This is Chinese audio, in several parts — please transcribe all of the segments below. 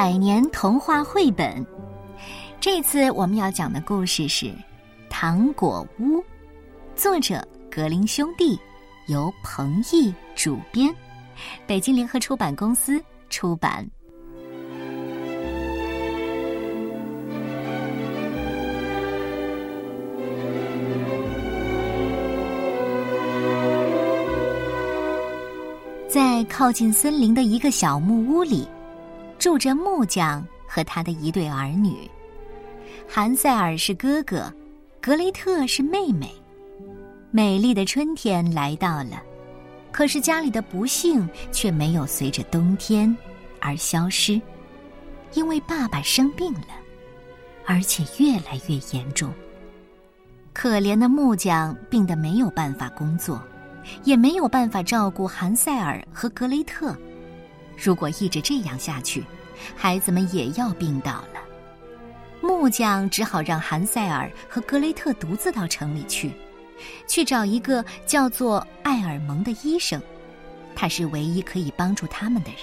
百年童话绘本。这次我们要讲的故事是《糖果屋》，作者格林兄弟，由彭毅主编，北京联合出版公司出版。在靠近森林的一个小木屋里，住着木匠和他的一对儿女。韩塞尔是哥哥，格雷特是妹妹。美丽的春天来到了，可是家里的不幸却没有随着冬天而消失，因为爸爸生病了，而且越来越严重。可怜的木匠病得没有办法工作。也没有办法照顾韩塞尔和格雷特。如果一直这样下去，孩子们也要病倒了。木匠只好让韩塞尔和格雷特独自到城里去，去找一个叫做艾尔蒙的医生，他是唯一可以帮助他们的人。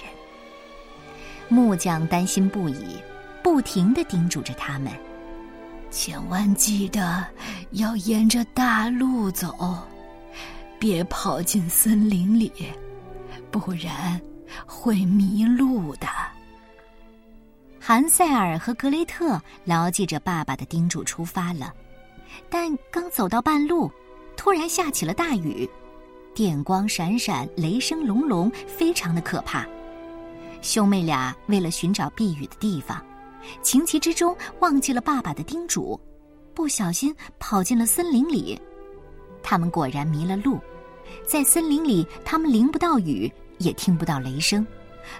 木匠担心不已，不停的叮嘱着他们：“千万记得要沿着大路走。”别跑进森林里，不然会迷路的。韩塞尔和格雷特牢记着爸爸的叮嘱出发了，但刚走到半路，突然下起了大雨，电光闪闪，雷声隆隆，非常的可怕。兄妹俩为了寻找避雨的地方，情急之中忘记了爸爸的叮嘱，不小心跑进了森林里。他们果然迷了路，在森林里，他们淋不到雨，也听不到雷声，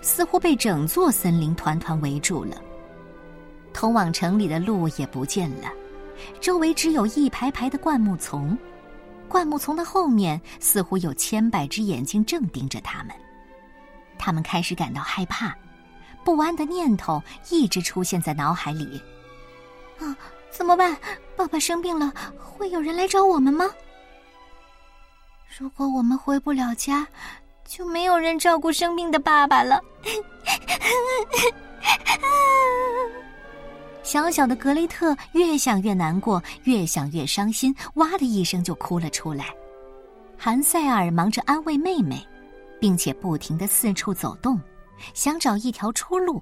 似乎被整座森林团团围住了。通往城里的路也不见了，周围只有一排排的灌木丛，灌木丛的后面似乎有千百只眼睛正盯着他们。他们开始感到害怕，不安的念头一直出现在脑海里。啊，怎么办？爸爸生病了，会有人来找我们吗？如果我们回不了家，就没有人照顾生病的爸爸了。小小的格雷特越想越难过，越想越伤心，哇的一声就哭了出来。韩塞尔忙着安慰妹妹，并且不停的四处走动，想找一条出路。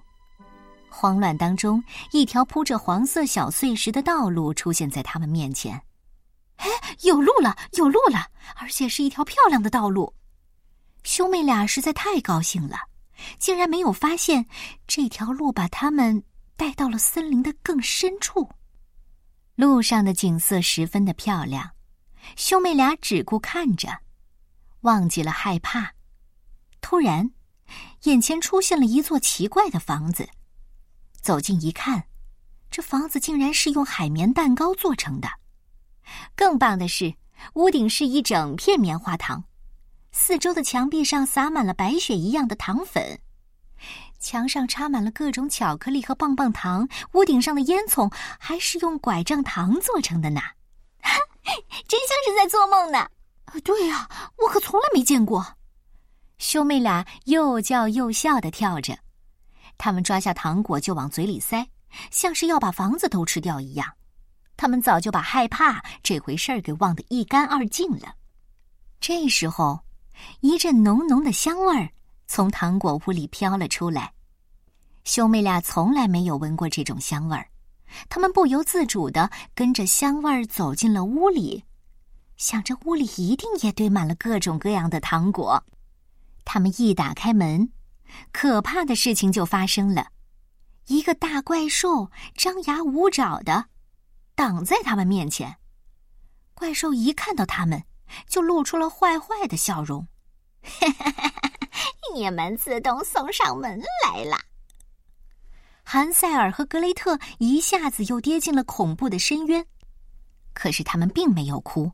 慌乱当中，一条铺着黄色小碎石的道路出现在他们面前。哎，有路了，有路了，而且是一条漂亮的道路。兄妹俩实在太高兴了，竟然没有发现这条路把他们带到了森林的更深处。路上的景色十分的漂亮，兄妹俩只顾看着，忘记了害怕。突然，眼前出现了一座奇怪的房子。走近一看，这房子竟然是用海绵蛋糕做成的。更棒的是，屋顶是一整片棉花糖，四周的墙壁上撒满了白雪一样的糖粉，墙上插满了各种巧克力和棒棒糖，屋顶上的烟囱还是用拐杖糖做成的呢，真像是在做梦呢！对呀，我可从来没见过。兄妹俩又叫又笑的跳着，他们抓下糖果就往嘴里塞，像是要把房子都吃掉一样。他们早就把害怕这回事儿给忘得一干二净了。这时候，一阵浓浓的香味儿从糖果屋里飘了出来。兄妹俩从来没有闻过这种香味儿，他们不由自主的跟着香味儿走进了屋里，想着屋里一定也堆满了各种各样的糖果。他们一打开门，可怕的事情就发生了：一个大怪兽张牙舞爪的。挡在他们面前，怪兽一看到他们，就露出了坏坏的笑容。你们自动送上门来了。韩塞尔和格雷特一下子又跌进了恐怖的深渊，可是他们并没有哭，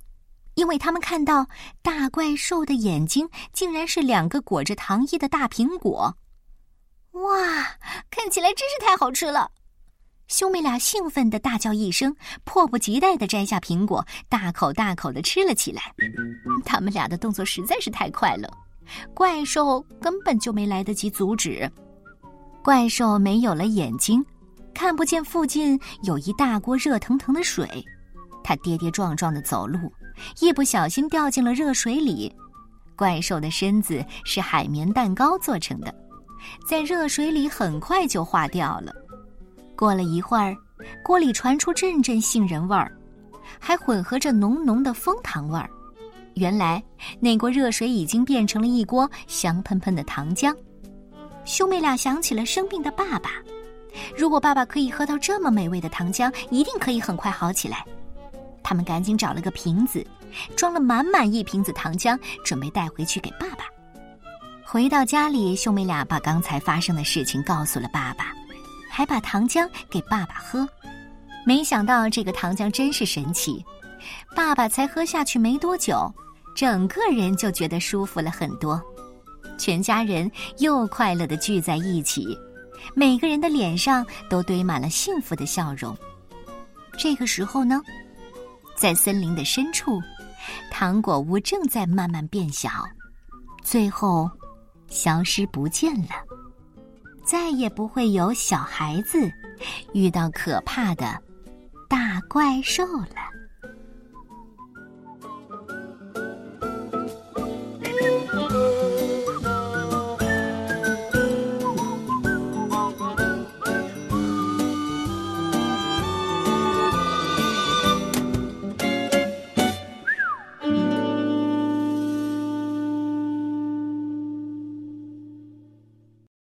因为他们看到大怪兽的眼睛竟然是两个裹着糖衣的大苹果。哇，看起来真是太好吃了！兄妹俩兴奋的大叫一声，迫不及待地摘下苹果，大口大口地吃了起来。他们俩的动作实在是太快了，怪兽根本就没来得及阻止。怪兽没有了眼睛，看不见附近有一大锅热腾腾的水。它跌跌撞撞地走路，一不小心掉进了热水里。怪兽的身子是海绵蛋糕做成的，在热水里很快就化掉了。过了一会儿，锅里传出阵阵杏仁味儿，还混合着浓浓的枫糖味儿。原来那锅热水已经变成了一锅香喷喷的糖浆。兄妹俩想起了生病的爸爸，如果爸爸可以喝到这么美味的糖浆，一定可以很快好起来。他们赶紧找了个瓶子，装了满满一瓶子糖浆，准备带回去给爸爸。回到家里，兄妹俩把刚才发生的事情告诉了爸爸，还把糖浆给爸爸喝。没想到这个糖浆真是神奇，爸爸才喝下去没多久，整个人就觉得舒服了很多。全家人又快乐的聚在一起，每个人的脸上都堆满了幸福的笑容。这个时候呢，在森林的深处，糖果屋正在慢慢变小，最后消失不见了。再也不会有小孩子遇到可怕的大怪兽了。